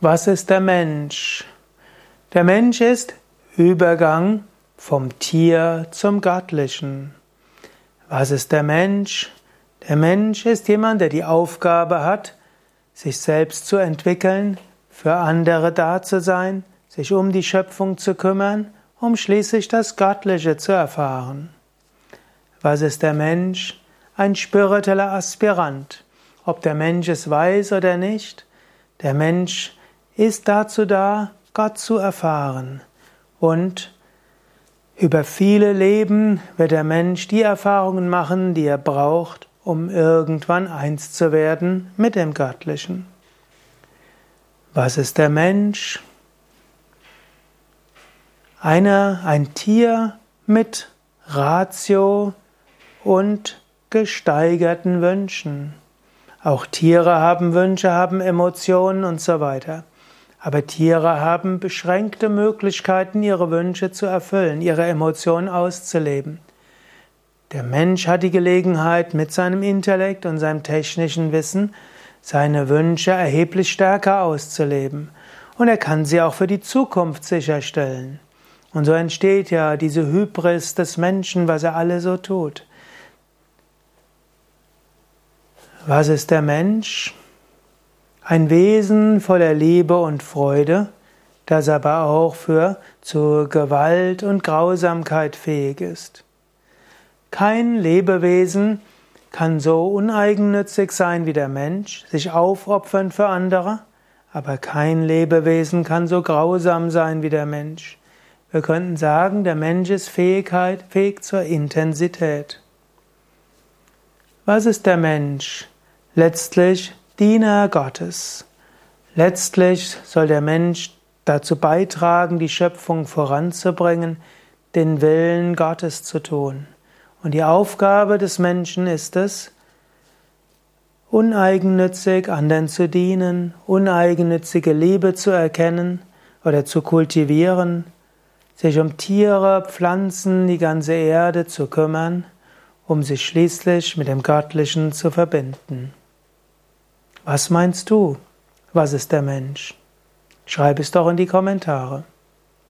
Was ist der Mensch? Der Mensch ist Übergang vom Tier zum Göttlichen. Was ist der Mensch? Der Mensch ist jemand, der die Aufgabe hat, sich selbst zu entwickeln, für andere da zu sein, sich um die Schöpfung zu kümmern, um schließlich das Göttliche zu erfahren. Was ist der Mensch? Ein spiritueller Aspirant. Ob der Mensch es weiß oder nicht, der Mensch ist dazu da, Gott zu erfahren. Und über viele Leben wird der Mensch die Erfahrungen machen, die er braucht, um irgendwann eins zu werden mit dem Göttlichen. Was ist der Mensch? Einer, ein Tier mit Ratio und gesteigerten Wünschen. Auch Tiere haben Wünsche, haben Emotionen und so weiter. Aber Tiere haben beschränkte Möglichkeiten, ihre Wünsche zu erfüllen, ihre Emotionen auszuleben. Der Mensch hat die Gelegenheit, mit seinem Intellekt und seinem technischen Wissen seine Wünsche erheblich stärker auszuleben. Und er kann sie auch für die Zukunft sicherstellen. Und so entsteht ja diese Hybris des Menschen, was er alle so tut. Was ist der Mensch? Ein Wesen voller Liebe und Freude, das aber auch für zur Gewalt und Grausamkeit fähig ist. Kein Lebewesen kann so uneigennützig sein wie der Mensch, sich aufopfern für andere, aber kein Lebewesen kann so grausam sein wie der Mensch. Wir könnten sagen, der Mensch ist Fähigkeit, fähig zur Intensität. Was ist der Mensch? Letztlich Diener Gottes. Letztlich soll der Mensch dazu beitragen, die Schöpfung voranzubringen, den Willen Gottes zu tun. Und die Aufgabe des Menschen ist es, uneigennützig anderen zu dienen, uneigennützige Liebe zu erkennen oder zu kultivieren, sich um Tiere, Pflanzen, die ganze Erde zu kümmern, um sich schließlich mit dem Göttlichen zu verbinden. Was meinst du? Was ist der Mensch? Schreib es doch in die Kommentare.